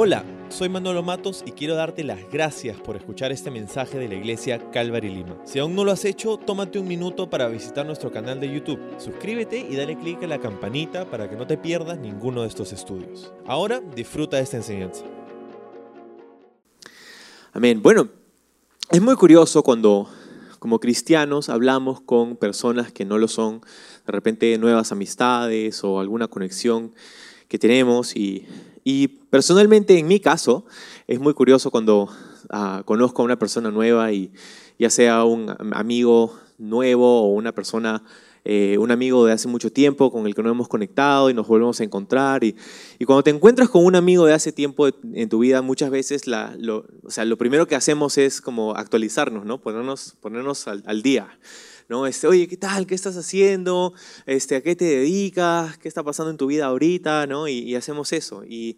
Hola, soy Manolo Matos y quiero darte las gracias por escuchar este mensaje de la iglesia Calvary Lima. Si aún no lo has hecho, tómate un minuto para visitar nuestro canal de YouTube. Suscríbete y dale clic a la campanita para que no te pierdas ninguno de estos estudios. Ahora disfruta de esta enseñanza. Amén. Bueno, es muy curioso cuando como cristianos hablamos con personas que no lo son, de repente nuevas amistades o alguna conexión que tenemos y, y personalmente en mi caso es muy curioso cuando ah, conozco a una persona nueva y ya sea un amigo nuevo o una persona, eh, un amigo de hace mucho tiempo con el que no hemos conectado y nos volvemos a encontrar. Y, y cuando te encuentras con un amigo de hace tiempo en tu vida, muchas veces lo, o sea, lo primero que hacemos es como actualizarnos, ¿no? ponernos, ponernos al, al día. ¿no? Este, oye, ¿qué tal? ¿Qué estás haciendo? Este, ¿A qué te dedicas? ¿Qué está pasando en tu vida ahorita? ¿no? Y, y hacemos eso. Y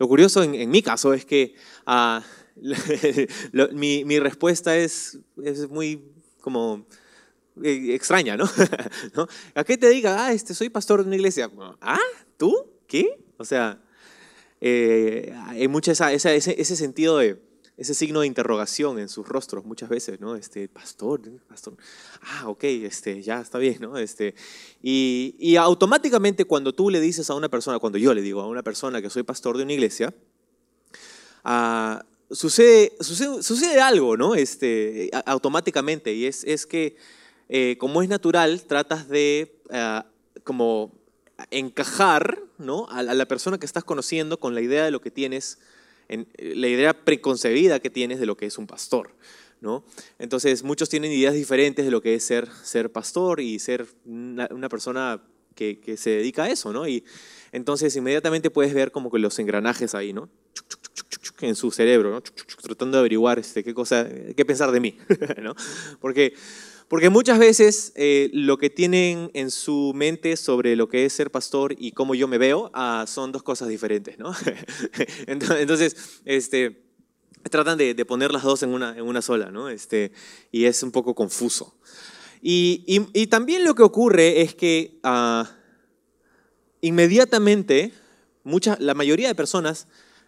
lo curioso en, mi caso es que lo, mi, respuesta es, es muy como eh, extraña, ¿no? ¿no? ¿A qué te dedicas? Ah, este, soy pastor de una iglesia. ¿Ah? ¿Tú? ¿Qué? O sea, eh, hay mucha esa, esa, ese, ese sentido de ese signo de interrogación en sus rostros muchas veces, ¿no? Este, pastor, pastor, ah, ok, este, ya está bien, ¿no? Este, y, y, automáticamente cuando tú le dices a una persona, cuando yo le digo a una persona que soy pastor de una iglesia, uh, sucede, sucede, sucede, algo, ¿no? Este, automáticamente, y es, es que eh, como es natural, tratas de uh, como encajar, ¿no? A la persona que estás conociendo con la idea de lo que tienes en la idea preconcebida que tienes de lo que es un pastor. ¿no? Entonces, muchos tienen ideas diferentes de lo que es ser, ser pastor y ser una, una persona que, que, se dedica a eso. ¿no? Y entonces, inmediatamente puedes ver como que los engranajes ahí, ¿no? en su cerebro, ¿no? tratando de averiguar este, qué, cosa, qué pensar de mí. ¿no? Porque porque muchas veces eh, lo que tienen en su mente sobre lo que es ser pastor y cómo yo me veo ah, son dos cosas diferentes, ¿no? Entonces, este, tratan de, poner las dos en una, en una sola, ¿no? Este, y es un poco confuso. Y, y, también lo que ocurre es que uh, inmediatamente, mucha, la mayoría de personas,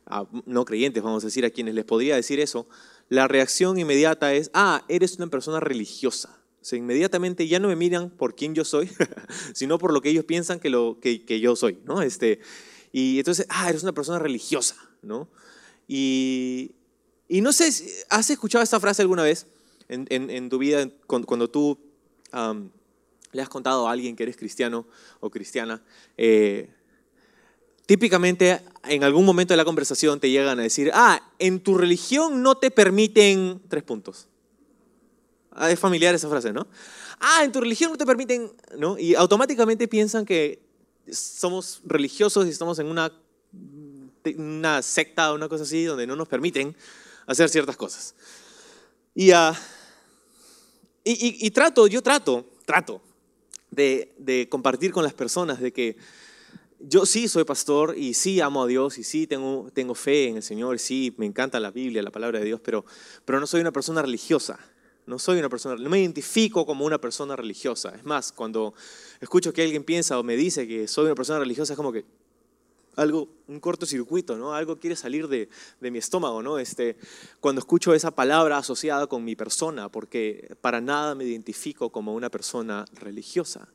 uh, no creyentes, vamos a decir, a quienes les podría decir eso, la reacción inmediata es, ah, eres una persona religiosa. O sea, inmediatamente ya no me miran por quién yo soy, sino por lo que ellos piensan que, lo, que, que, yo soy, ¿no? Este, y entonces, ah, eres una persona religiosa, ¿no? Y, y no sé, ¿has escuchado esta frase alguna vez en, en, en tu vida cuando, cuando tú um, le has contado a alguien que eres cristiano o cristiana? Eh, típicamente en algún momento de la conversación te llegan a decir, ah, en tu religión no te permiten tres puntos. Ah, es familiar esa frase, ¿no? Ah, en tu religión no te permiten, ¿no? Y automáticamente piensan que somos religiosos y estamos en una, una secta o una cosa así donde no nos permiten hacer ciertas cosas. Y, uh, y, y, y, trato, yo trato, trato de, de compartir con las personas de que yo sí soy pastor y sí amo a Dios y sí tengo, tengo fe en el Señor, sí me encanta la Biblia, la palabra de Dios, pero, pero no soy una persona religiosa. No soy una persona, no me identifico como una persona religiosa. Es más, cuando escucho que alguien piensa o me dice que soy una persona religiosa, es como que algo, un cortocircuito, ¿no? Algo quiere salir de, de mi estómago, ¿no? Este, cuando escucho esa palabra asociada con mi persona, porque para nada me identifico como una persona religiosa.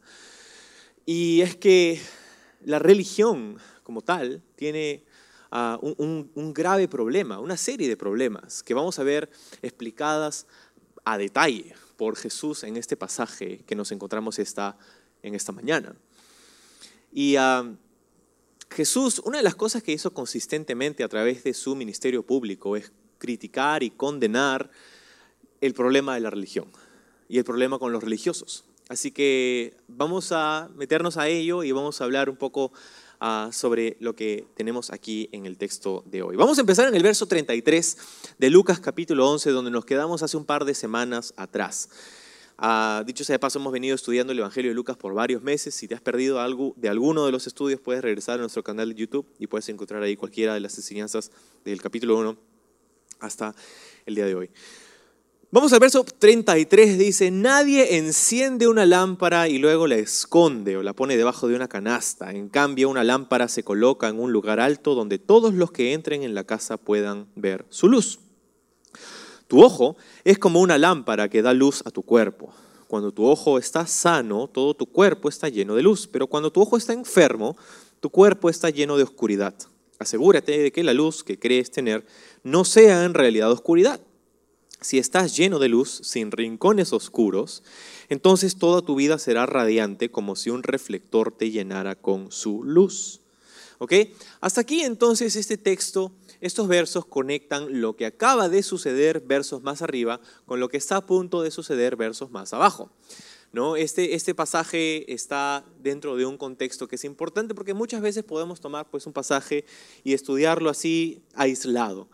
Y es que la religión como tal tiene un, un, un grave problema, una serie de problemas que vamos a ver explicadas a detalle por Jesús en este pasaje que nos encontramos esta, en esta mañana. Y uh, Jesús, una de las cosas que hizo consistentemente a través de su ministerio público es criticar y condenar el problema de la religión y el problema con los religiosos. Así que vamos a meternos a ello y vamos a hablar un poco uh, sobre lo que tenemos aquí en el texto de hoy. Vamos a empezar en el verso 33 de Lucas capítulo 11, donde nos quedamos hace un par de semanas atrás. Uh, dicho sea de paso, hemos venido estudiando el Evangelio de Lucas por varios meses. Si te has perdido algo de alguno de los estudios, puedes regresar a nuestro canal de YouTube y puedes encontrar ahí cualquiera de las enseñanzas del capítulo 1 hasta el día de hoy. Vamos al verso 33, dice, nadie enciende una lámpara y luego la esconde o la pone debajo de una canasta. En cambio, una lámpara se coloca en un lugar alto donde todos los que entren en la casa puedan ver su luz. Tu ojo es como una lámpara que da luz a tu cuerpo. Cuando tu ojo está sano, todo tu cuerpo está lleno de luz, pero cuando tu ojo está enfermo, tu cuerpo está lleno de oscuridad. Asegúrate de que la luz que crees tener no sea en realidad oscuridad. Si estás lleno de luz, sin rincones oscuros, entonces toda tu vida será radiante como si un reflector te llenara con su luz. ¿Ok? Hasta aquí entonces este texto, estos versos conectan lo que acaba de suceder versos más arriba con lo que está a punto de suceder versos más abajo. ¿No? Este, este pasaje está dentro de un contexto que es importante porque muchas veces podemos tomar pues, un pasaje y estudiarlo así aislado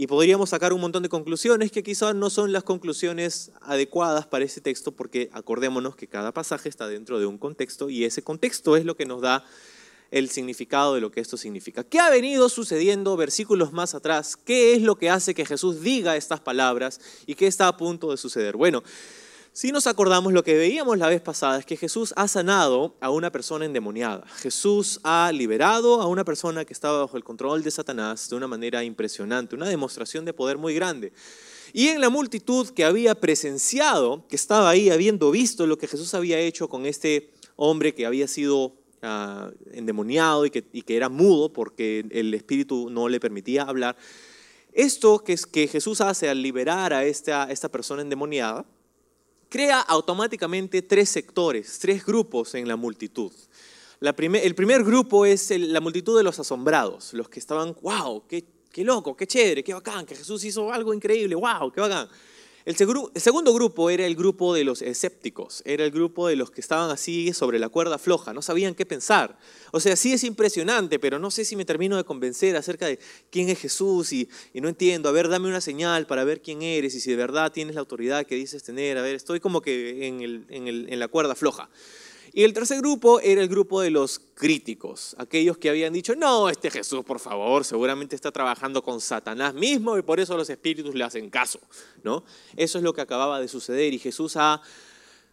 y podríamos sacar un montón de conclusiones que quizás no son las conclusiones adecuadas para ese texto porque acordémonos que cada pasaje está dentro de un contexto y ese contexto es lo que nos da el significado de lo que esto significa. ¿Qué ha venido sucediendo versículos más atrás? ¿Qué es lo que hace que Jesús diga estas palabras y qué está a punto de suceder? Bueno, si nos acordamos, lo que veíamos la vez pasada es que Jesús ha sanado a una persona endemoniada. Jesús ha liberado a una persona que estaba bajo el control de Satanás de una manera impresionante, una demostración de poder muy grande. Y en la multitud que había presenciado, que estaba ahí habiendo visto lo que Jesús había hecho con este hombre que había sido ah, endemoniado y que, era mudo porque el espíritu no le permitía hablar, esto que, que Jesús hace al liberar a esta persona endemoniada, crea automáticamente tres sectores, tres grupos en la multitud. el primer grupo es la multitud de los asombrados, los que estaban, wow, qué, qué loco, qué chévere, qué bacán, que Jesús hizo algo increíble, wow, qué bacán. El, segundo grupo era el grupo de los escépticos, era el grupo de los que estaban así sobre la cuerda floja, no sabían qué pensar. O sea, sí es impresionante, pero no sé si me termino de convencer acerca de quién es Jesús y, no entiendo. A ver, dame una señal para ver quién eres y si de verdad tienes la autoridad que dices tener. A ver, estoy como que en la cuerda floja. Y el tercer grupo era el grupo de los críticos, aquellos que habían dicho, no, este Jesús, por favor, seguramente está trabajando con Satanás mismo y por eso los espíritus le hacen caso. ¿no? Eso es lo que acababa de suceder y Jesús ha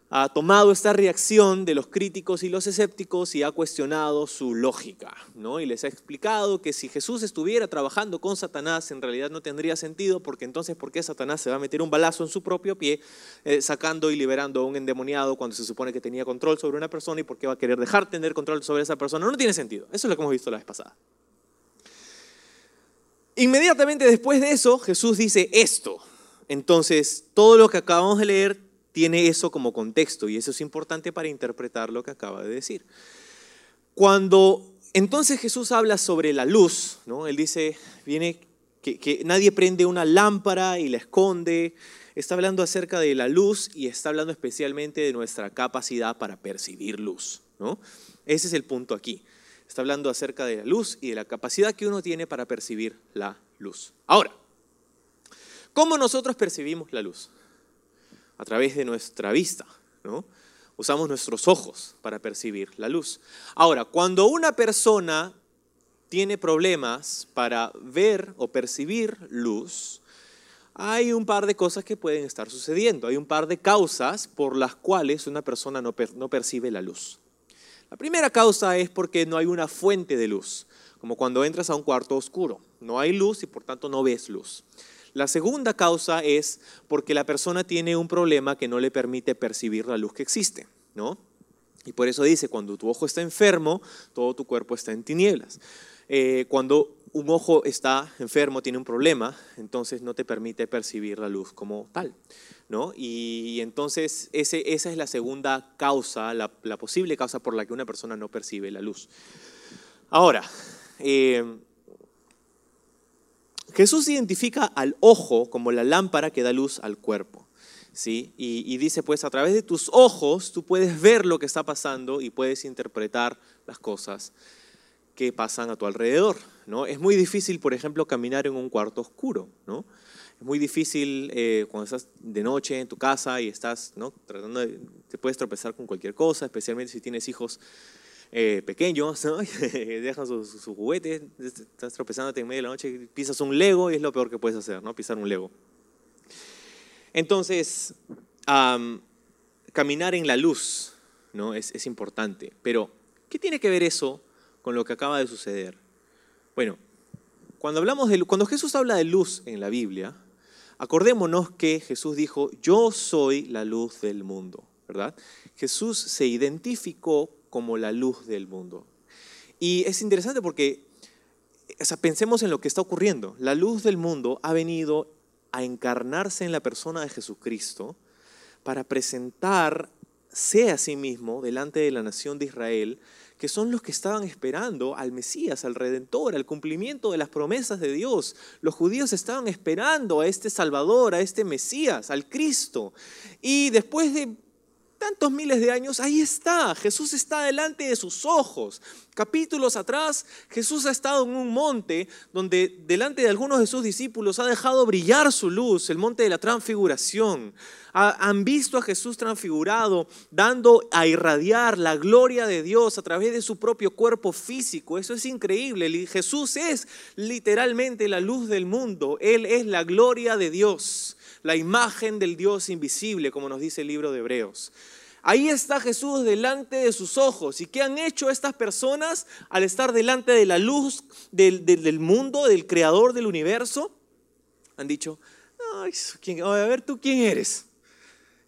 ha tomado esta reacción de los críticos y los escépticos y ha cuestionado su lógica, ¿no? Y les ha explicado que si Jesús estuviera trabajando con Satanás, en realidad no tendría sentido, porque entonces, ¿por qué Satanás se va a meter un balazo en su propio pie, eh, sacando y liberando a un endemoniado cuando se supone que tenía control sobre una persona y por qué va a querer dejar tener control sobre esa persona? No tiene sentido. Eso es lo que hemos visto la vez pasada. Inmediatamente después de eso, Jesús dice esto. Entonces, todo lo que acabamos de leer tiene eso como contexto y eso es importante para interpretar lo que acaba de decir. Cuando entonces Jesús habla sobre la luz, ¿no? Él dice, viene que, que nadie prende una lámpara y la esconde, está hablando acerca de la luz y está hablando especialmente de nuestra capacidad para percibir luz, ¿no? Ese es el punto aquí. Está hablando acerca de la luz y de la capacidad que uno tiene para percibir la luz. Ahora, ¿cómo nosotros percibimos la luz? A través de nuestra vista, ¿no? Usamos nuestros ojos para percibir la luz. Ahora, cuando una persona tiene problemas para ver o percibir luz, hay un par de cosas que pueden estar sucediendo. Hay un par de causas por las cuales una persona no, no percibe la luz. La primera causa es porque no hay una fuente de luz, como cuando entras a un cuarto oscuro. No hay luz y por tanto no ves luz. La segunda causa es porque la persona tiene un problema que no le permite percibir la luz que existe, ¿no? Y por eso dice, cuando tu ojo está enfermo, todo tu cuerpo está en tinieblas. Eh, cuando un ojo está enfermo, tiene un problema, entonces no te permite percibir la luz como tal. ¿no? Y, entonces esa es la segunda causa, la, posible causa por la que una persona no percibe la luz. Ahora, eh, Jesús identifica al ojo como la lámpara que da luz al cuerpo. ¿sí? Y, dice, pues a través de tus ojos tú puedes ver lo que está pasando y puedes interpretar las cosas que pasan a tu alrededor. ¿no? Es muy difícil, por ejemplo, caminar en un cuarto oscuro. ¿no? Es muy difícil eh, cuando estás de noche en tu casa y estás ¿no? tratando de, te puedes tropezar con cualquier cosa, especialmente si tienes hijos eh, pequeños, ¿no? dejan sus su juguetes, estás tropezándote en medio de la noche, pisas un Lego y es lo peor que puedes hacer, ¿no? Pisar un Lego. Entonces, caminar en la luz ¿no? Es, es importante. Pero, ¿qué tiene que ver eso con lo que acaba de suceder? Bueno, cuando, hablamos de, cuando Jesús habla de luz en la Biblia, acordémonos que Jesús dijo, yo soy la luz del mundo, ¿verdad? Jesús se identificó como la luz del mundo. Y es interesante porque pensemos en lo que está ocurriendo. La luz del mundo ha venido a encarnarse en la persona de Jesucristo para presentarse a sí mismo delante de la nación de Israel, que son los que estaban esperando al Mesías, al Redentor, al cumplimiento de las promesas de Dios. Los judíos estaban esperando a este Salvador, a este Mesías, al Cristo. Y después de tantos miles de años, ahí está, Jesús está delante de sus ojos. Capítulos atrás, Jesús ha estado en un monte donde delante de algunos de sus discípulos ha dejado brillar su luz, el monte de la transfiguración. han visto a Jesús transfigurado, dando a irradiar la gloria de Dios a través de su propio cuerpo físico. Eso es increíble. Jesús es literalmente la luz del mundo. Él es la gloria de Dios la imagen del Dios invisible, como nos dice el libro de Hebreos. Ahí está Jesús delante de sus ojos. ¿Y qué han hecho estas personas al estar delante de la luz del, mundo, del creador del universo? Han dicho, a ver, ¿tú quién eres?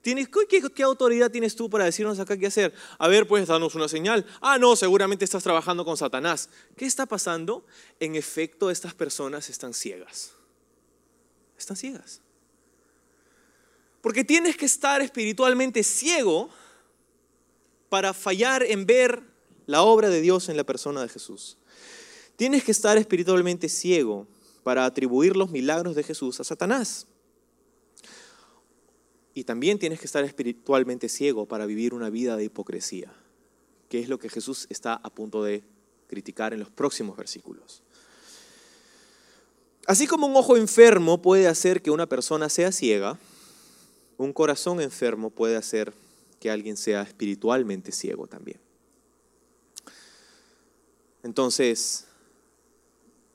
¿Tienes, qué, qué, autoridad tienes tú para decirnos acá qué hacer? A ver, pues danos una señal. Ah, no, seguramente estás trabajando con Satanás. ¿Qué está pasando? En efecto, estas personas están ciegas. Están ciegas. Porque tienes que estar espiritualmente ciego para fallar en ver la obra de Dios en la persona de Jesús. Tienes que estar espiritualmente ciego para atribuir los milagros de Jesús a Satanás. Y también tienes que estar espiritualmente ciego para vivir una vida de hipocresía, que es lo que Jesús está a punto de criticar en los próximos versículos. Así como un ojo enfermo puede hacer que una persona sea ciega, un corazón enfermo puede hacer que alguien sea espiritualmente ciego también. Entonces,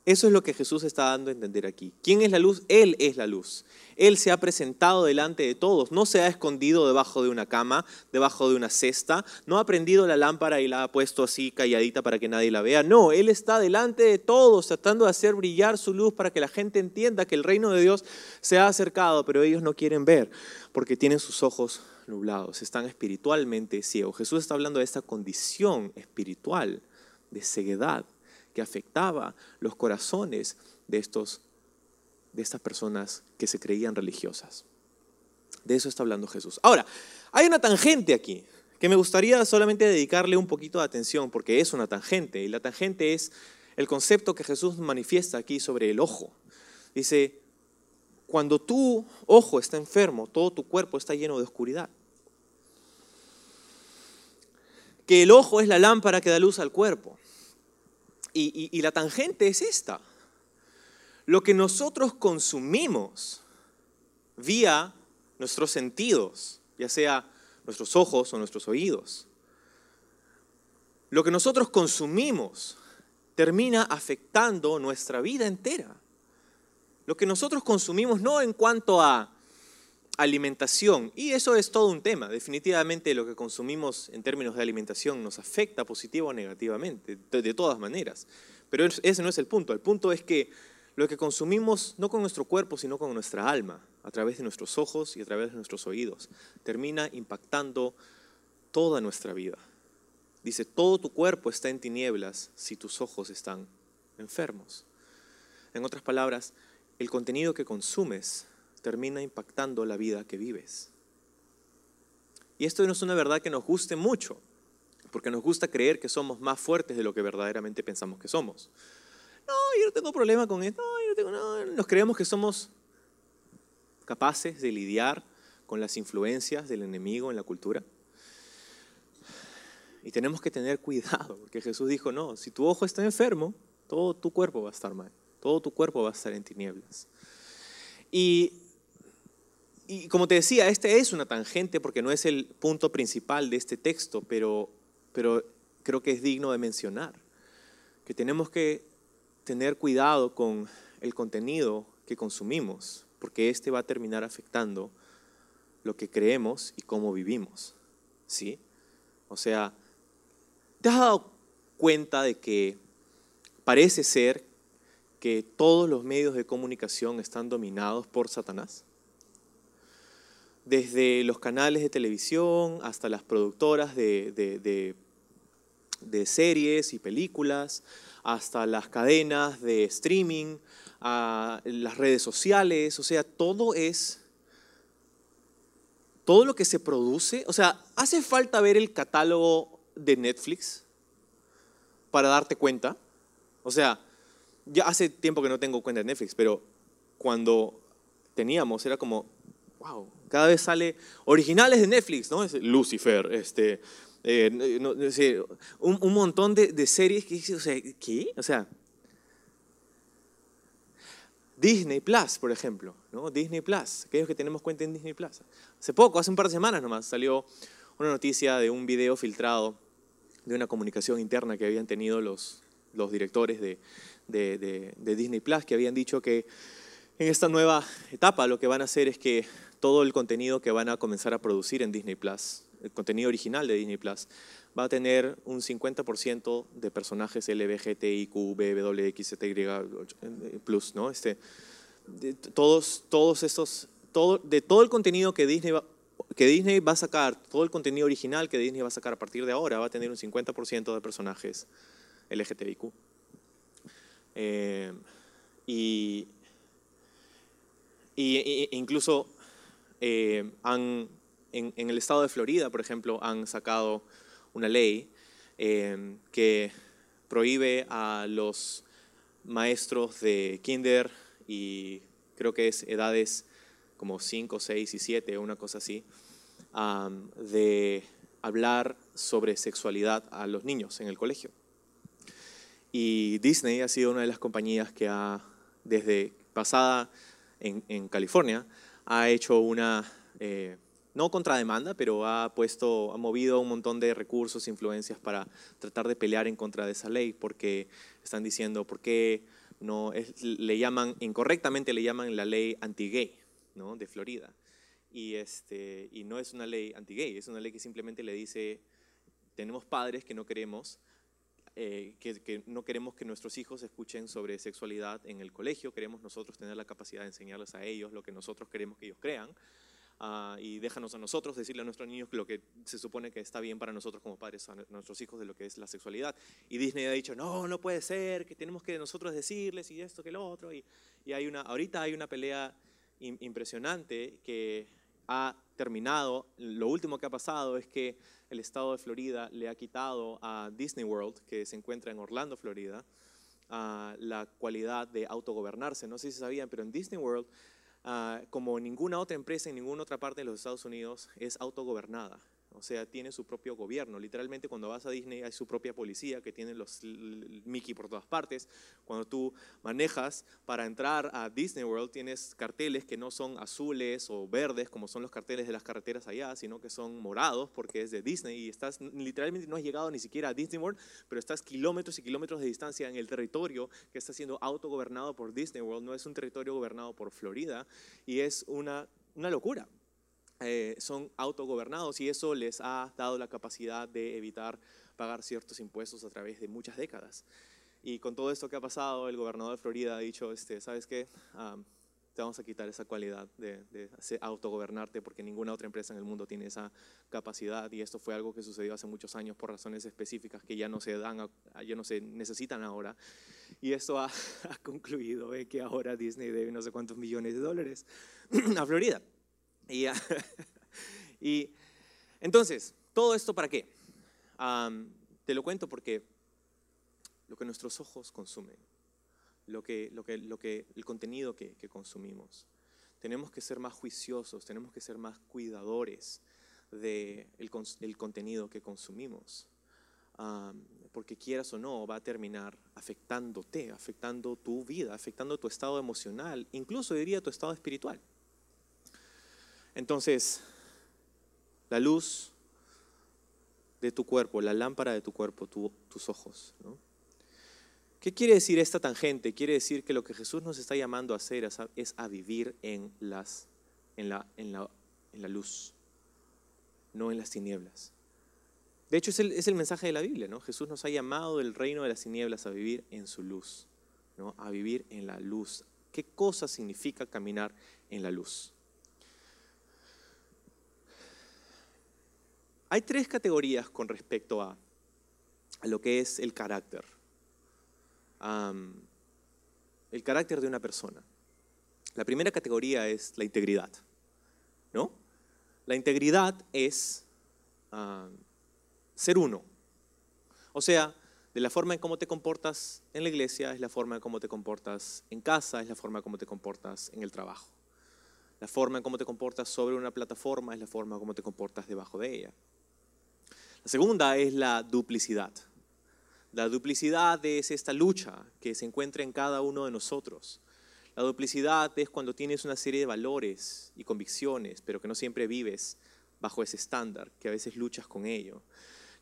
eso es lo que Jesús está dando a entender aquí. ¿Quién es la luz? Él es la luz. Él se ha presentado delante de todos, no se ha escondido debajo de una cama, debajo de una cesta, no ha prendido la lámpara y la ha puesto así calladita para que nadie la vea. No, Él está delante de todos, tratando de hacer brillar su luz para que la gente entienda que el reino de Dios se ha acercado, pero ellos no quieren ver porque tienen sus ojos nublados, están espiritualmente ciegos. Jesús está hablando de esta condición espiritual de ceguedad que afectaba los corazones de, estos, de estas personas que se creían religiosas. De eso está hablando Jesús. Ahora, hay una tangente aquí que me gustaría solamente dedicarle un poquito de atención porque es una tangente y la tangente es el concepto que Jesús manifiesta aquí sobre el ojo. Dice, cuando tu ojo está enfermo, todo tu cuerpo está lleno de oscuridad. Que el ojo es la lámpara que da luz al cuerpo. Y, la tangente es esta. Lo que nosotros consumimos vía nuestros sentidos, ya sea nuestros ojos o nuestros oídos. Lo que nosotros consumimos termina afectando nuestra vida entera. Lo que nosotros consumimos no en cuanto a alimentación, y eso es todo un tema, definitivamente lo que consumimos en términos de alimentación nos afecta positiva o negativamente, de, todas maneras, pero ese no es el punto, el punto es que lo que consumimos no con nuestro cuerpo, sino con nuestra alma, a través de nuestros ojos y a través de nuestros oídos, termina impactando toda nuestra vida. Dice, todo tu cuerpo está en tinieblas si tus ojos están enfermos. En otras palabras, el contenido que consumes termina impactando la vida que vives. Y esto no es una verdad que nos guste mucho, porque nos gusta creer que somos más fuertes de lo que verdaderamente pensamos que somos. No, yo no tengo problema con esto, no, yo no tengo, no. nos creemos que somos capaces de lidiar con las influencias del enemigo en la cultura. Y tenemos que tener cuidado, porque Jesús dijo, no, si tu ojo está enfermo, todo tu cuerpo va a estar mal, todo tu cuerpo va a estar en tinieblas. Y y como te decía, este es una tangente porque no es el punto principal de este texto, pero, pero creo que es digno de mencionar, que tenemos que tener cuidado con el contenido que consumimos, porque este va a terminar afectando lo que creemos y cómo vivimos. ¿Sí? O sea, ¿te has dado cuenta de que parece ser que todos los medios de comunicación están dominados por Satanás? Desde los canales de televisión hasta las productoras de, de, de series y películas, hasta las cadenas de streaming, a las redes sociales, o sea, todo es, todo lo que se produce, o sea, hace falta ver el catálogo de Netflix para darte cuenta, o sea, ya hace tiempo que no tengo cuenta de Netflix, pero cuando teníamos era como, wow, cada vez sale originales de Netflix, ¿no? Lucifer, este, eh, un, montón de, series que o sea, Disney Plus, por ejemplo, ¿no? Disney Plus, aquellos que tenemos cuenta en Disney Plus. Hace poco, hace un par de semanas nomás, salió una noticia de un video filtrado de una comunicación interna que habían tenido los, los directores de, de, Disney Plus, que habían dicho que en esta nueva etapa lo que van a hacer es que todo el contenido que van a comenzar a producir en Disney Plus, el contenido original de Disney Plus, va a tener un 50% de personajes LGBTIQ, plus, ¿no? Este, de, todos, todos estos, todo, de todo el contenido que Disney, va, que Disney va a sacar, todo el contenido original que Disney va a sacar a partir de ahora, va a tener un 50% de personajes LGTBIQ. Eh, y, y, incluso eh, han, en, en el estado de Florida, por ejemplo, han sacado una ley em, que prohíbe a los maestros de kinder y creo que es edades como 5, 6 y 7, una cosa así, de hablar sobre sexualidad a los niños en el colegio. Y Disney ha sido una de las compañías que ha, desde pasada en, California, ha hecho una eh, no contrademanda, pero ha puesto, ha movido un montón de recursos, influencias para tratar de pelear en contra de esa ley, porque están diciendo, ¿por qué no le llaman, incorrectamente le llaman la ley anti-gay, ¿no? De Florida. Y, este, y no es una ley anti-gay, es una ley que simplemente le dice, tenemos padres que no queremos, eh, que, que, no queremos que nuestros hijos escuchen sobre sexualidad en el colegio, queremos nosotros tener la capacidad de enseñarles a ellos lo que nosotros queremos que ellos crean, Ah, y déjanos a nosotros decirle a nuestros niños lo que se supone que está bien para nosotros como padres, a nuestros hijos de lo que es la sexualidad. Y Disney ha dicho, no, no puede ser, que tenemos que nosotros decirles y esto que lo otro. Y, y hay una, ahorita hay una pelea impresionante que ha terminado. Lo último que ha pasado es que el estado de Florida le ha quitado a Disney World, que se encuentra en Orlando, Florida, a la cualidad de autogobernarse. No sé si sabían, pero en Disney World Ah, como ninguna otra empresa en ninguna otra parte de los Estados Unidos, es autogobernada. O sea, tiene su propio gobierno. Literalmente cuando vas a Disney hay su propia policía que tiene los Mickey por todas partes. Cuando tú manejas para entrar a Disney World tienes carteles que no son azules o verdes como son los carteles de las carreteras allá, sino que son morados porque es de Disney y estás literalmente no has llegado ni siquiera a Disney World, pero estás kilómetros y kilómetros de distancia en el territorio que está siendo autogobernado por Disney World. No es un territorio gobernado por Florida y es una, una locura. Eh, son autogobernados y eso les ha dado la capacidad de evitar pagar ciertos impuestos a través de muchas décadas. Y con todo esto que ha pasado, el gobernador de Florida ha dicho, este, ¿sabes qué? te vamos a quitar esa cualidad de, de, autogobernarte porque ninguna otra empresa en el mundo tiene esa capacidad y esto fue algo que sucedió hace muchos años por razones específicas que ya no se dan, ya no se necesitan ahora. Y esto ha, ha concluido que ahora Disney debe no sé cuántos millones de dólares a Florida. Y, entonces, ¿todo esto para qué? te lo cuento porque lo que nuestros ojos consumen, lo que, lo que, lo que, el contenido que, que consumimos, tenemos que ser más juiciosos, tenemos que ser más cuidadores del de el contenido que consumimos. porque quieras o no, va a terminar afectándote, afectando tu vida, afectando tu estado emocional, incluso diría tu estado espiritual. Entonces, la luz de tu cuerpo, la lámpara de tu cuerpo, tus ojos. ¿Qué quiere decir esta tangente? Quiere decir que lo que Jesús nos está llamando a hacer es a, vivir en, la luz, no en las tinieblas. De hecho, es el, es el mensaje de la Biblia, ¿no? Jesús nos ha llamado del reino de las tinieblas a vivir en su luz, ¿no? A vivir en la luz. ¿Qué cosa significa caminar en la luz? Hay tres categorías con respecto a, lo que es el carácter. El carácter de una persona. La primera categoría es la integridad, ¿no? La integridad es ser uno. O sea, de la forma en cómo te comportas en la iglesia, es la forma en cómo te comportas en casa, es la forma en cómo te comportas en el trabajo. La forma en cómo te comportas sobre una plataforma es la forma en cómo te comportas debajo de ella. La segunda es la duplicidad. La duplicidad es esta lucha que se encuentra en cada uno de nosotros. La duplicidad es cuando tienes una serie de valores y convicciones, pero que no siempre vives bajo ese estándar, que a veces luchas con ello.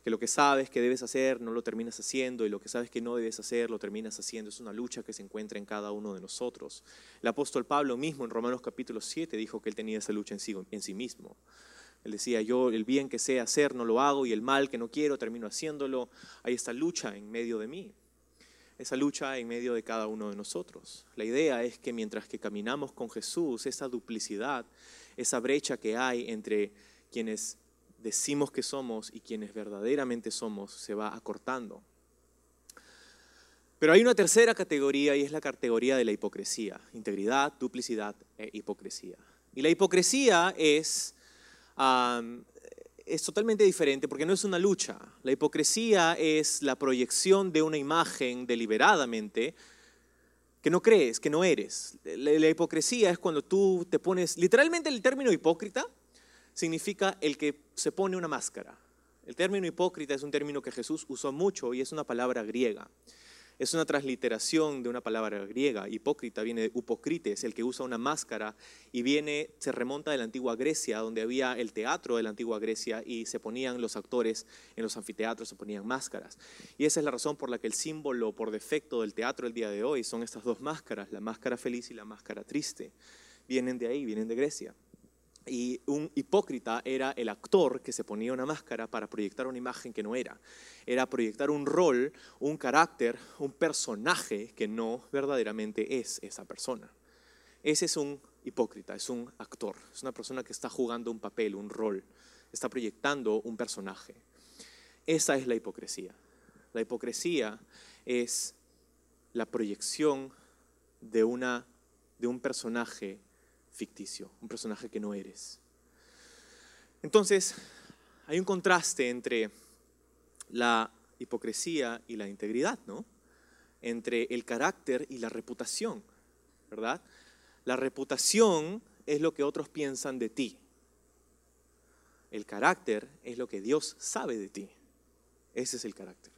Que lo que sabes que debes hacer no lo terminas haciendo y lo que sabes que no debes hacer lo terminas haciendo. Es una lucha que se encuentra en cada uno de nosotros. El apóstol Pablo mismo en Romanos capítulo 7 dijo que él tenía esa lucha en sí, en sí mismo. Él decía, yo el bien que sé hacer no lo hago y el mal que no quiero termino haciéndolo. Hay esta lucha en medio de mí esa lucha en medio de cada uno de nosotros. La idea es que mientras que caminamos con Jesús, esa duplicidad, esa brecha que hay entre quienes decimos que somos y quienes verdaderamente somos, se va acortando. Pero hay una tercera categoría y es la categoría de la hipocresía, integridad, duplicidad e hipocresía. Y la hipocresía es es totalmente diferente porque no es una lucha. La hipocresía es la proyección de una imagen deliberadamente que no crees, que no eres. La, hipocresía es cuando tú te pones, literalmente el término hipócrita significa el que se pone una máscara. El término hipócrita es un término que Jesús usó mucho y es una palabra griega. Es una transliteración de una palabra griega. Hipócrita viene de upokrites, el que usa una máscara, y viene, se remonta de la antigua Grecia, donde había el teatro de la antigua Grecia y se ponían los actores en los anfiteatros, se ponían máscaras. Y esa es la razón por la que el símbolo por defecto del teatro el día de hoy son estas dos máscaras, la máscara feliz y la máscara triste. Vienen de ahí, vienen de Grecia. Y un hipócrita era el actor que se ponía una máscara para proyectar una imagen que no era. Era proyectar un rol, un carácter, un personaje que no verdaderamente es esa persona. Ese es un hipócrita, es un actor, es una persona que está jugando un papel, un rol, está proyectando un personaje. Esa es la hipocresía. La hipocresía es la proyección de, una, de un personaje ficticio, un personaje que no eres. Entonces, hay un contraste entre la hipocresía y la integridad, ¿no? Entre el carácter y la reputación, ¿verdad? La reputación es lo que otros piensan de ti. El carácter es lo que Dios sabe de ti. Ese es el carácter.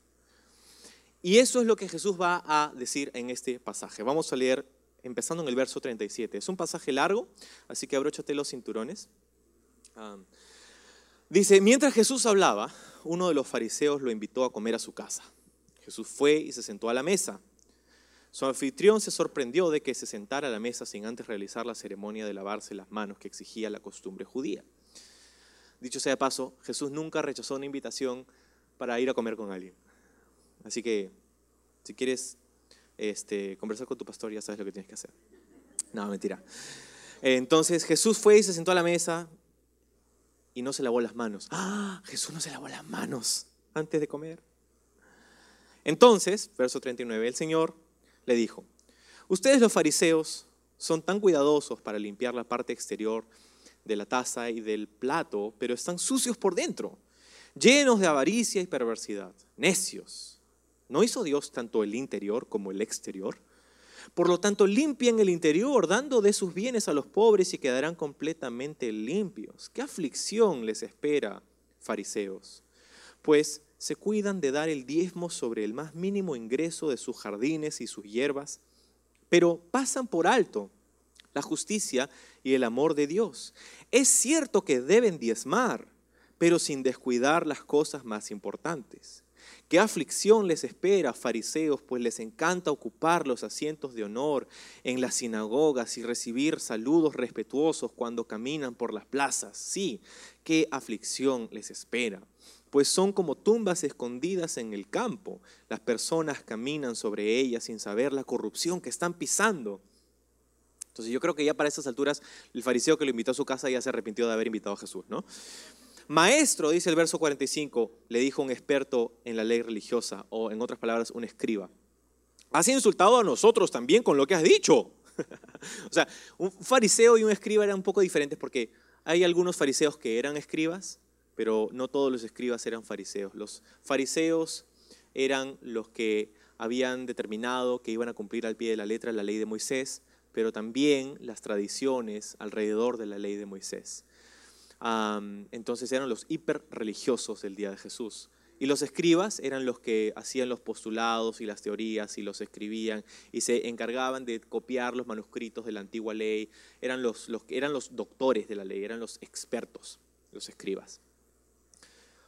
Y eso es lo que Jesús va a decir en este pasaje. Vamos a leer empezando en el verso 37. Es un pasaje largo, así que abróchate los cinturones. dice, mientras Jesús hablaba, uno de los fariseos lo invitó a comer a su casa. Jesús fue y se sentó a la mesa. Su anfitrión se sorprendió de que se sentara a la mesa sin antes realizar la ceremonia de lavarse las manos que exigía la costumbre judía. Dicho sea de paso, Jesús nunca rechazó una invitación para ir a comer con alguien. Así que, si quieres este, conversar con tu pastor, ya sabes lo que tienes que hacer. No, mentira. Entonces Jesús fue y se sentó a la mesa y no se lavó las manos. ¡Ah! Jesús no se lavó las manos antes de comer. Entonces, verso 39, el Señor le dijo, ustedes los fariseos son tan cuidadosos para limpiar la parte exterior de la taza y del plato, pero están sucios por dentro, llenos de avaricia y perversidad, necios. ¿No hizo Dios tanto el interior como el exterior? Por lo tanto, limpien el interior, dando de sus bienes a los pobres y quedarán completamente limpios. ¿Qué aflicción les espera, fariseos? Pues se cuidan de dar el diezmo sobre el más mínimo ingreso de sus jardines y sus hierbas, pero pasan por alto la justicia y el amor de Dios. Es cierto que deben diezmar, pero sin descuidar las cosas más importantes ¿Qué aflicción les espera, fariseos? Pues les encanta ocupar los asientos de honor en las sinagogas y recibir saludos respetuosos cuando caminan por las plazas. Sí, qué aflicción les espera. Pues son como tumbas escondidas en el campo. Las personas caminan sobre ellas sin saber la corrupción que están pisando. Entonces yo creo que ya para estas alturas el fariseo que lo invitó a su casa ya se arrepintió de haber invitado a Jesús, ¿no? Maestro, dice el verso 45, le dijo un experto en la ley religiosa, o en otras palabras, un escriba. Has insultado a nosotros también con lo que has dicho. o sea, un fariseo y un escriba eran un poco diferentes porque hay algunos fariseos que eran escribas, pero no todos los escribas eran fariseos. Los fariseos eran los que habían determinado que iban a cumplir al pie de la letra la ley de Moisés, pero también las tradiciones alrededor de la ley de Moisés entonces eran los hiperreligiosos del día de Jesús. Y los escribas eran los que hacían los postulados y las teorías y los escribían y se encargaban de copiar los manuscritos de la antigua ley. Eran los, eran los doctores de la ley, eran los expertos, los escribas.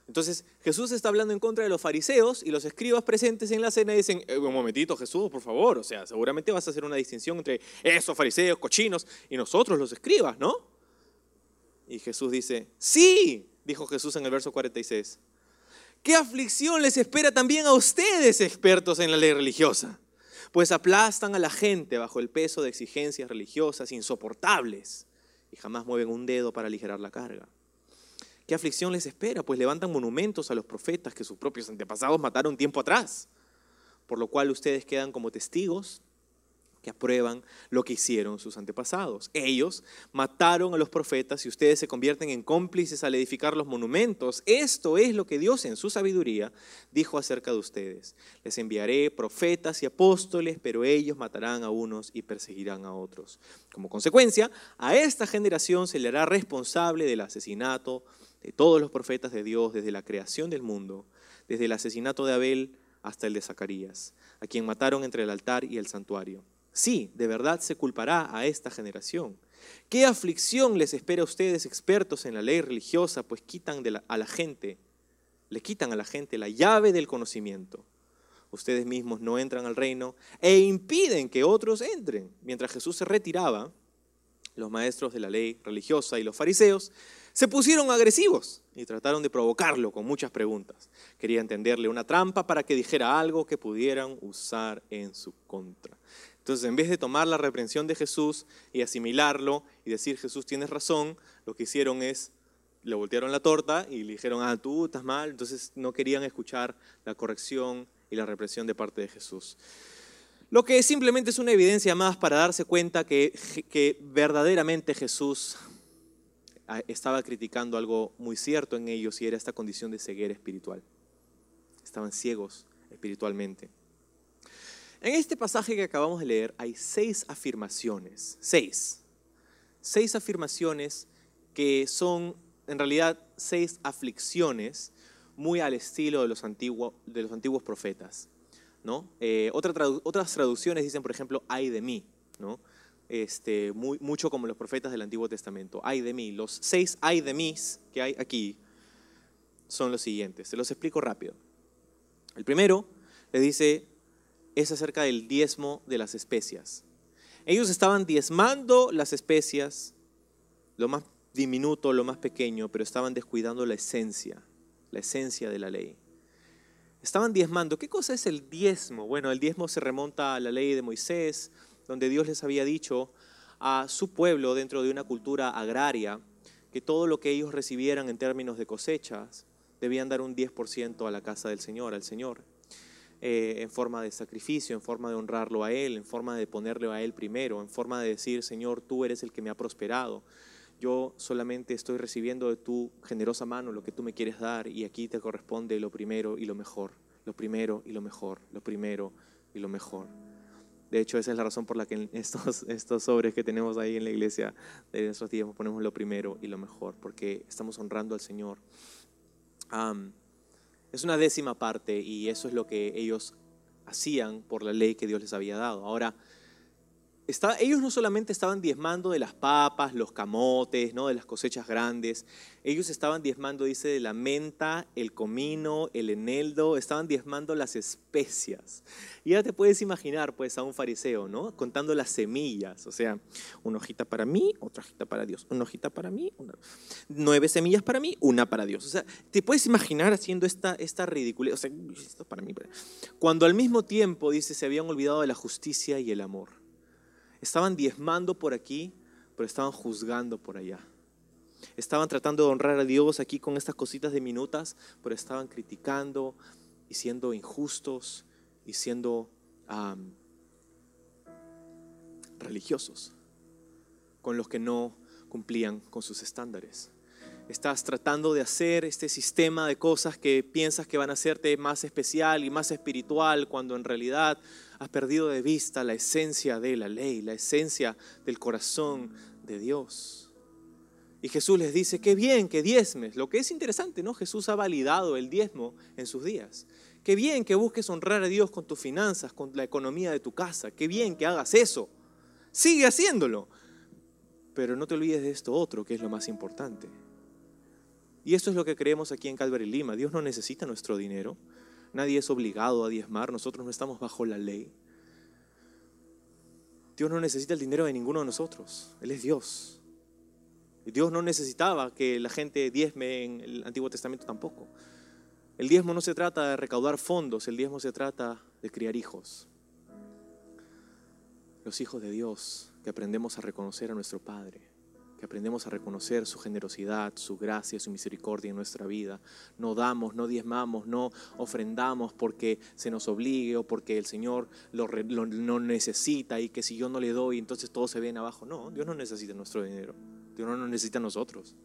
Entonces Jesús está hablando en contra de los fariseos y los escribas presentes en la cena dicen, eh, un momentito Jesús, por favor, o sea, seguramente vas a hacer una distinción entre esos fariseos cochinos y nosotros los escribas, ¿no? Y Jesús dice, sí, dijo Jesús en el verso 46. ¿Qué aflicción les espera también a ustedes, expertos en la ley religiosa? Pues aplastan a la gente bajo el peso de exigencias religiosas insoportables y jamás mueven un dedo para aligerar la carga. ¿Qué aflicción les espera? Pues levantan monumentos a los profetas que sus propios antepasados mataron tiempo atrás, por lo cual ustedes quedan como testigos que aprueban lo que hicieron sus antepasados. Ellos mataron a los profetas y ustedes se convierten en cómplices al edificar los monumentos. Esto es lo que Dios en su sabiduría dijo acerca de ustedes. Les enviaré profetas y apóstoles, pero ellos matarán a unos y perseguirán a otros. Como consecuencia, a esta generación se le hará responsable del asesinato de todos los profetas de Dios desde la creación del mundo, desde el asesinato de Abel hasta el de Zacarías, a quien mataron entre el altar y el santuario. Sí, de verdad se culpará a esta generación. ¿Qué aflicción les espera a ustedes, expertos en la ley religiosa, pues quitan a la gente, le quitan a la gente la llave del conocimiento? Ustedes mismos no entran al reino e impiden que otros entren. Mientras Jesús se retiraba, los maestros de la ley religiosa y los fariseos se pusieron agresivos y trataron de provocarlo con muchas preguntas. Querían tenderle una trampa para que dijera algo que pudieran usar en su contra. Entonces, en vez de tomar la reprensión de Jesús y asimilarlo y decir, Jesús, tienes razón, lo que hicieron es, le voltearon la torta y le dijeron, ah, tú estás mal. Entonces, no querían escuchar la corrección y la represión de parte de Jesús. Lo que simplemente es una evidencia más para darse cuenta que, que verdaderamente Jesús ah, estaba criticando algo muy cierto en ellos y era esta condición de ceguera espiritual. Estaban ciegos espiritualmente. En este pasaje que acabamos de leer hay seis afirmaciones, seis, seis afirmaciones que son en realidad seis aflicciones muy al estilo de los, antiguos, de los antiguos profetas. ¿no? Eh, otras traducciones dicen, por ejemplo, ay de mí, ¿no? este, muy, mucho como los profetas del Antiguo Testamento, ay de mí. Los seis ay de mí que hay aquí son los siguientes, se los explico rápido. El primero le dice, es acerca del diezmo de las especias. Ellos estaban diezmando las especias, lo más diminuto, lo más pequeño, pero estaban descuidando la esencia, la esencia de la ley. Estaban diezmando. ¿Qué cosa es el diezmo? Bueno, el diezmo se remonta a la ley de Moisés, donde Dios les había dicho a su pueblo dentro de una cultura agraria que todo lo que ellos recibieran en términos de cosechas debían dar un 10% a la casa del Señor, al Señor. Eh, en forma de sacrificio, en forma de honrarlo a Él, en forma de ponerle a Él primero, en forma de decir, Señor, tú eres el que me ha prosperado. Yo solamente estoy recibiendo de tu generosa mano lo que tú me quieres dar y aquí te corresponde lo primero y lo mejor, lo primero y lo mejor, lo primero y lo mejor. De hecho, esa es la razón por la que estos, estos sobres que tenemos ahí en la iglesia de nuestros días ponemos lo primero y lo mejor, porque estamos honrando al Señor. Es una décima parte y eso es lo que ellos hacían por la ley que Dios les había dado. Ahora, ellos no solamente estaban diezmando de las papas, los camotes, ¿no? de las cosechas grandes, ellos estaban diezmando, dice, de la menta, el comino, el eneldo, estaban diezmando las especias. Y ya te puedes imaginar, pues, a un fariseo, ¿no? Contando las semillas, o sea, una hojita para mí, otra hojita para Dios, una hojita para mí, una- nueve semillas para mí, una para Dios. O sea, te puedes imaginar haciendo esta, esta ridiculez, o sea, esto para mí. Cuando al mismo tiempo, dice, se habían olvidado de la justicia y el amor. Estaban diezmando por aquí, pero estaban juzgando por allá. Estaban tratando de honrar a Dios aquí con estas cositas diminutas, pero estaban criticando y siendo injustos y siendo religiosos con los que no cumplían con sus estándares. Estás tratando de hacer este sistema de cosas que piensas que van a hacerte más especial y más espiritual cuando en realidad has perdido de vista la esencia de la ley, la esencia del corazón de Dios. Y Jesús les dice, qué bien que diezmes. Lo que es interesante, ¿no? Jesús ha validado el diezmo en sus días. Qué bien que busques honrar a Dios con tus finanzas, con la economía de tu casa. Qué bien que hagas eso. Sigue haciéndolo. Pero no te olvides de esto otro, que es lo más importante. Y esto es lo que creemos aquí en Calvary Lima. Dios no necesita nuestro dinero. Nadie es obligado a diezmar. Nosotros no estamos bajo la ley. Dios no necesita el dinero de ninguno de nosotros. Él es Dios. Dios no necesitaba que la gente diezme en el Antiguo Testamento tampoco. El diezmo no se trata de recaudar fondos, el diezmo se trata de criar hijos. Los hijos de Dios que aprendemos a reconocer a nuestro Padre, que aprendemos a reconocer su generosidad, su gracia, su misericordia en nuestra vida. No damos, no diezmamos, no ofrendamos porque se nos obligue o porque el Señor lo, lo- lo necesita y que si yo no le doy, entonces todos se ven abajo. No, Dios no necesita nuestro dinero. Dios no nos necesita a nosotros.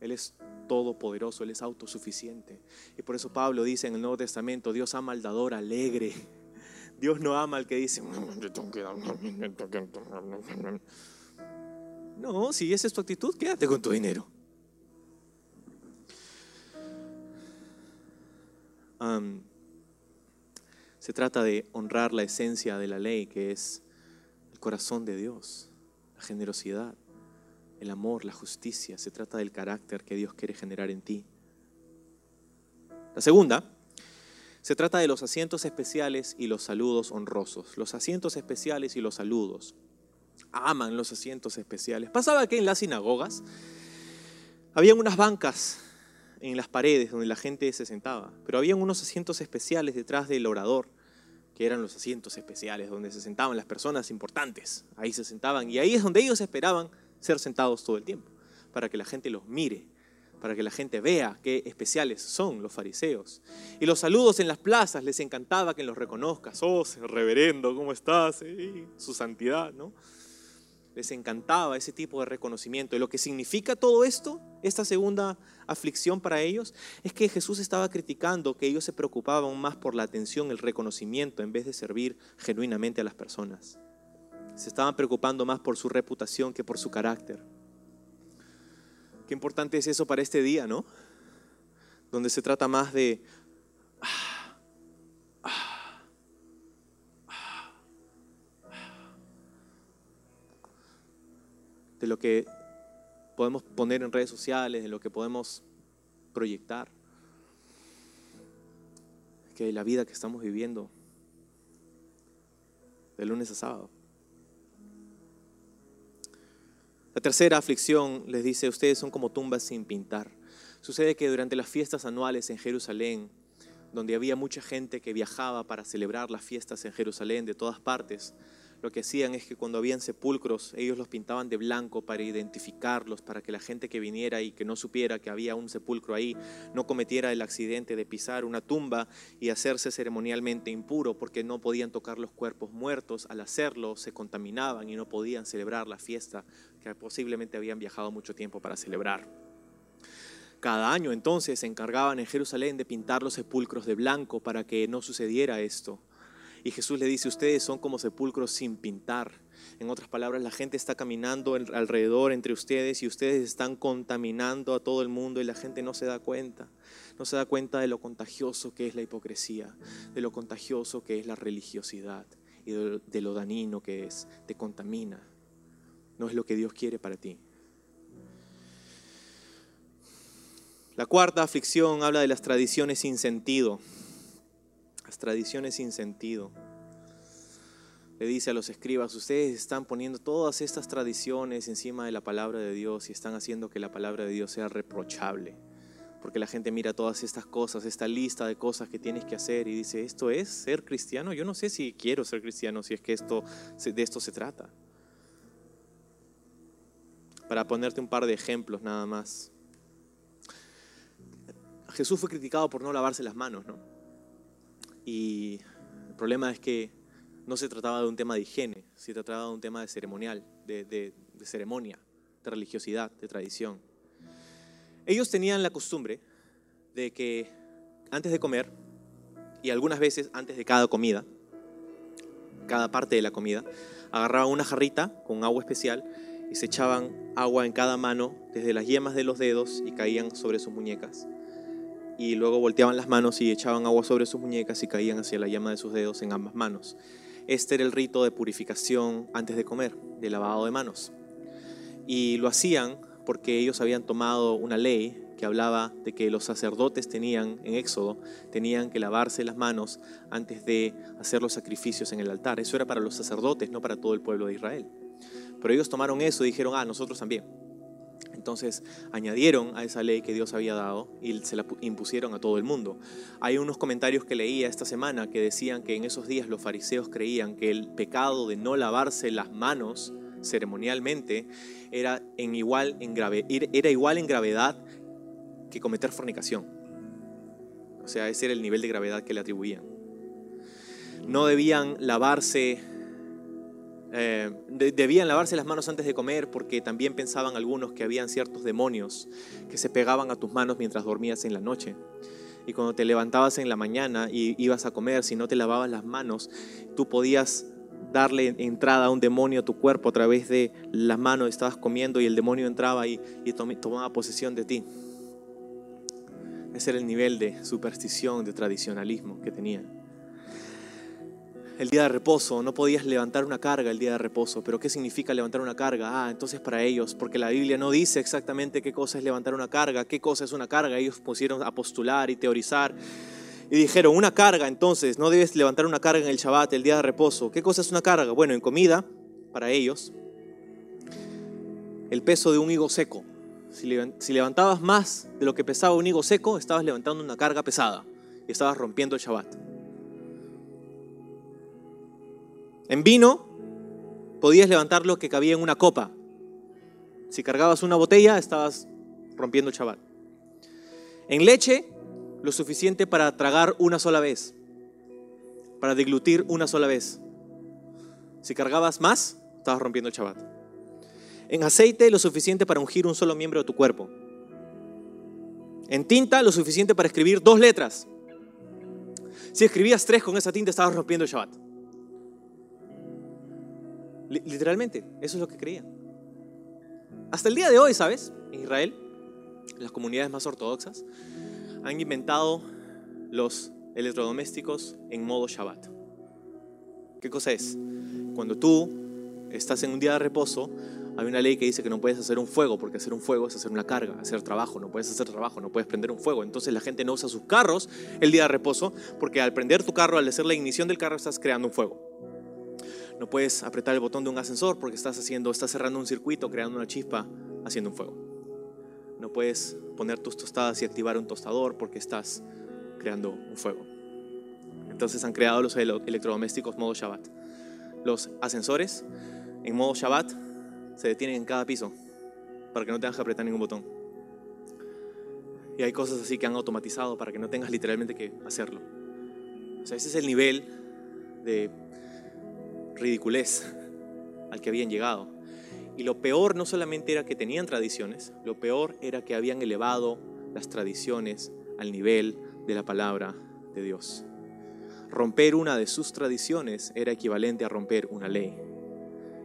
Él es todopoderoso, Él es autosuficiente. Y por eso Pablo dice en el Nuevo Testamento, Dios ama al dador alegre. Dios no ama al que dice, no, si esa es tu actitud, quédate con tu dinero. Se trata de honrar la esencia de la ley, que es el corazón de Dios, la generosidad, el amor, la justicia. Se trata del carácter que Dios quiere generar en ti. La segunda, se trata de los asientos especiales y los saludos honrosos. Los asientos especiales y los saludos. Aman los asientos especiales. Pasaba que en las sinagogas habían unas bancas en las paredes donde la gente se sentaba, pero habían unos asientos especiales detrás del orador, que eran los asientos especiales donde se sentaban las personas importantes. Ahí se sentaban y ahí es donde ellos esperaban ser sentados todo el tiempo, para que la gente los mire, para que la gente vea qué especiales son los fariseos. Y los saludos en las plazas, les encantaba que los reconozcas. Oh, reverendo, ¿cómo estás? Sí, su santidad, ¿no? Les encantaba ese tipo de reconocimiento. Y lo que significa todo esto, esta segunda aflicción para ellos, es que Jesús estaba criticando que ellos se preocupaban más por la atención, el reconocimiento, en vez de servir genuinamente a las personas. Se estaban preocupando más por su reputación que por su carácter. Qué importante es eso para este día, ¿no? Donde se trata más de... de lo que podemos poner en redes sociales, de lo que podemos proyectar, que la vida que estamos viviendo de lunes a sábado. La tercera aflicción les dice, ustedes son como tumbas sin pintar. Sucede que durante las fiestas anuales en Jerusalén, donde había mucha gente que viajaba para celebrar las fiestas en Jerusalén de todas partes, lo que hacían es que cuando habían sepulcros, ellos los pintaban de blanco para identificarlos, para que la gente que viniera y que no supiera que había un sepulcro ahí, no cometiera el accidente de pisar una tumba y hacerse ceremonialmente impuro, porque no podían tocar los cuerpos muertos. Al hacerlo, se contaminaban y no podían celebrar la fiesta que posiblemente habían viajado mucho tiempo para celebrar. Cada año entonces se encargaban en Jerusalén de pintar los sepulcros de blanco para que no sucediera esto. Y Jesús le dice, ustedes son como sepulcros sin pintar. En otras palabras, la gente está caminando alrededor entre ustedes y ustedes están contaminando a todo el mundo y la gente no se da cuenta. No se da cuenta de lo contagioso que es la hipocresía, de lo contagioso que es la religiosidad. y de lo dañino que es. Te contamina. No es lo que Dios quiere para ti. La cuarta aflicción habla de las tradiciones sin sentido. Tradiciones sin sentido. Le dice a los escribas, ustedes están poniendo todas estas tradiciones encima de la palabra de Dios y están haciendo que la palabra de Dios sea reprochable. Porque la gente mira todas estas cosas, esta lista de cosas que tienes que hacer y dice, ¿esto es ser cristiano? Yo no sé si quiero ser cristiano, si es que esto, de esto se trata. Para ponerte un par de ejemplos nada más. Jesús fue criticado por no lavarse las manos, ¿no? Y el problema es que no se trataba de un tema de higiene, se trataba de un tema de ceremonial, de, ceremonia, de religiosidad, de tradición. Ellos tenían la costumbre de que antes de comer, y algunas veces antes de cada comida, cada parte de la comida, agarraban una jarrita con agua especial y se echaban agua en cada mano desde las yemas de los dedos y caían sobre sus muñecas y luego volteaban las manos y echaban agua sobre sus muñecas y caían hacia la llama de sus dedos en ambas manos. Este era el rito de purificación antes de comer, de lavado de manos. Y lo hacían porque ellos habían tomado una ley que hablaba de que los sacerdotes tenían, en Éxodo, tenían que lavarse las manos antes de hacer los sacrificios en el altar. Eso era para los sacerdotes, no para todo el pueblo de Israel. Pero ellos tomaron eso y dijeron, ah, nosotros también. Entonces añadieron a esa ley que Dios había dado y se la impusieron a todo el mundo. Hay unos comentarios que leía esta semana que decían que en esos días los fariseos creían que el pecado de no lavarse las manos ceremonialmente era, igual, en era igual en gravedad que cometer fornicación. O sea, ese era el nivel de gravedad que le atribuían. No debían lavarse eh, debían lavarse las manos antes de comer porque también pensaban algunos que habían ciertos demonios que se pegaban a tus manos mientras dormías en la noche. Y cuando te levantabas en la mañana y ibas a comer, si no te lavabas las manos, tú podías darle entrada a un demonio a tu cuerpo a través de las manos, estabas comiendo y el demonio entraba y, y tomaba posesión de ti. Ese era el nivel de superstición, de tradicionalismo que tenían el día de reposo, no podías levantar una carga el día de reposo. Pero ¿qué significa levantar una carga? Ah, entonces para ellos, porque la Biblia no dice exactamente qué cosa es levantar una carga, qué cosa es una carga. Ellos pusieron a postular y teorizar. Y dijeron, una carga, entonces, no debes levantar una carga en el Shabbat, el día de reposo. ¿Qué cosa es una carga? Bueno, en comida, para ellos, el peso de un higo seco. Si levantabas más de lo que pesaba un higo seco, estabas levantando una carga pesada y estabas rompiendo el Shabbat. En vino podías levantar lo que cabía en una copa. Si cargabas una botella, estabas rompiendo el Shabbat. En leche, lo suficiente para tragar una sola vez, para deglutir una sola vez. Si cargabas más, estabas rompiendo el Shabbat. En aceite, lo suficiente para ungir un solo miembro de tu cuerpo. En tinta, lo suficiente para escribir dos letras. Si escribías tres con esa tinta, estabas rompiendo el Shabbat. Literalmente, eso es lo que creían. Hasta el día de hoy, ¿sabes? En Israel, las comunidades más ortodoxas han inventado los electrodomésticos en modo Shabbat. ¿Qué cosa es? Cuando tú estás en un día de reposo, hay una ley que dice que no puedes hacer un fuego, porque hacer un fuego es hacer una carga, hacer trabajo, no puedes hacer trabajo, no puedes prender un fuego. Entonces la gente no usa sus carros el día de reposo, porque al prender tu carro, al hacer la ignición del carro, estás creando un fuego. No puedes apretar el botón de un ascensor porque estás haciendo, estás cerrando un circuito, creando una chispa, haciendo un fuego. No puedes poner tus tostadas y activar un tostador porque estás creando un fuego. Entonces han creado los electrodomésticos modo Shabbat. Los ascensores en modo Shabbat se detienen en cada piso para que no tengas que apretar ningún botón. Y hay cosas así que han automatizado para que no tengas literalmente que hacerlo. O sea, ese es el nivel de ridiculez al que habían llegado. Y lo peor no solamente era que tenían tradiciones, lo peor era que habían elevado las tradiciones al nivel de la palabra de Dios. Romper una de sus tradiciones era equivalente a romper una ley.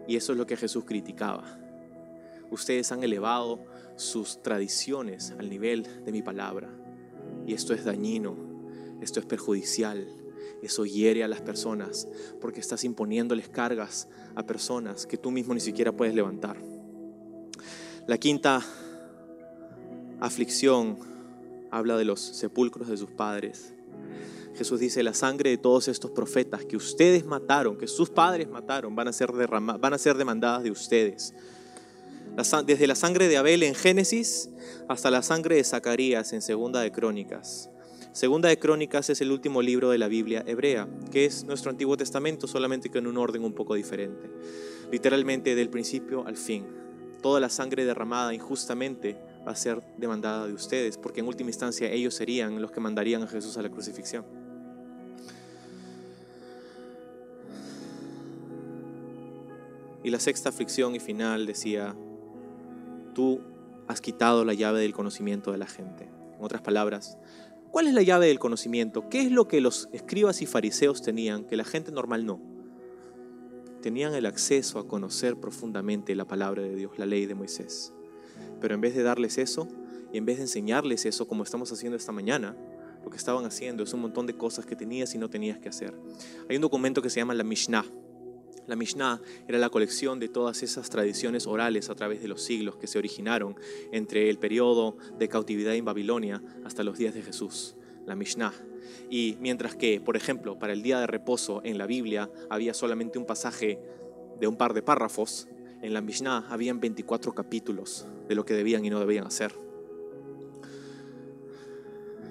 Y eso es lo que Jesús criticaba. Ustedes han elevado sus tradiciones al nivel de mi palabra. Y esto es dañino, esto es perjudicial, Eso hiere a las personas porque estás imponiéndoles cargas a personas que tú mismo ni siquiera puedes levantar. La quinta aflicción habla de los sepulcros de sus padres. Jesús dice, la sangre de todos estos profetas que ustedes mataron, que sus padres mataron, van a ser, van a ser demandadas de ustedes. Desde la sangre de Abel en Génesis hasta la sangre de Zacarías en Segunda de Crónicas. Segunda de Crónicas es el último libro de la Biblia hebrea, que es nuestro Antiguo Testamento, solamente que en un orden un poco diferente. Literalmente del principio al fin. Toda la sangre derramada injustamente va a ser demandada de ustedes, porque en última instancia ellos serían los que mandarían a Jesús a la crucifixión. Y la sexta aflicción y final decía, tú has quitado la llave del conocimiento de la gente. En otras palabras, ¿cuál es la llave del conocimiento? ¿Qué es lo que los escribas y fariseos tenían que la gente normal no? Tenían el acceso a conocer profundamente la palabra de Dios, la ley de Moisés. Pero en vez de darles eso, y en vez de enseñarles eso como estamos haciendo esta mañana, lo que estaban haciendo es un montón de cosas que tenías y no tenías que hacer. Hay un documento que se llama la Mishnah. La Mishnah era la colección de todas esas tradiciones orales a través de los siglos que se originaron entre el periodo de cautividad en Babilonia hasta los días de Jesús. La Mishnah. Y mientras que, por ejemplo, para el día de reposo en la Biblia había solamente un pasaje de un par de párrafos, en la Mishnah habían 24 capítulos de lo que debían y no debían hacer.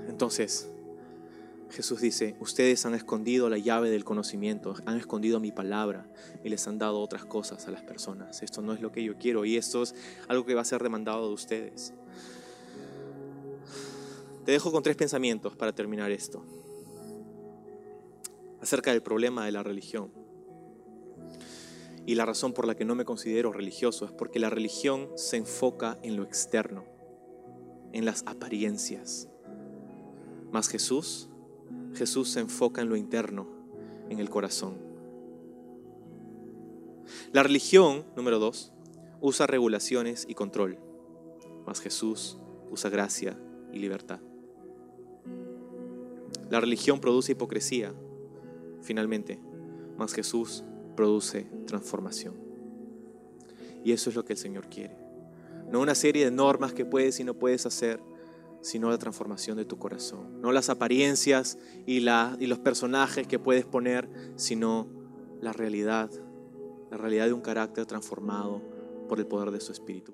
Entonces, Jesús dice, ustedes han escondido la llave del conocimiento, han escondido mi palabra y les han dado otras cosas a las personas. Esto no es lo que yo quiero y esto es algo que va a ser demandado de ustedes. Te dejo con tres pensamientos para terminar esto. Acerca del problema de la religión. Y la razón por la que no me considero religioso es porque la religión se enfoca en lo externo, en las apariencias. Más Jesús Jesús se enfoca en lo interno, en el corazón. La religión, número dos, usa regulaciones y control, mas Jesús usa gracia y libertad. La religión produce hipocresía, finalmente, mas Jesús produce transformación. Y eso es lo que el Señor quiere. No una serie de normas que puedes y no puedes hacer, sino la transformación de tu corazón. No las apariencias y, y los personajes que puedes poner, sino la realidad, la realidad de un carácter transformado por el poder de su Espíritu.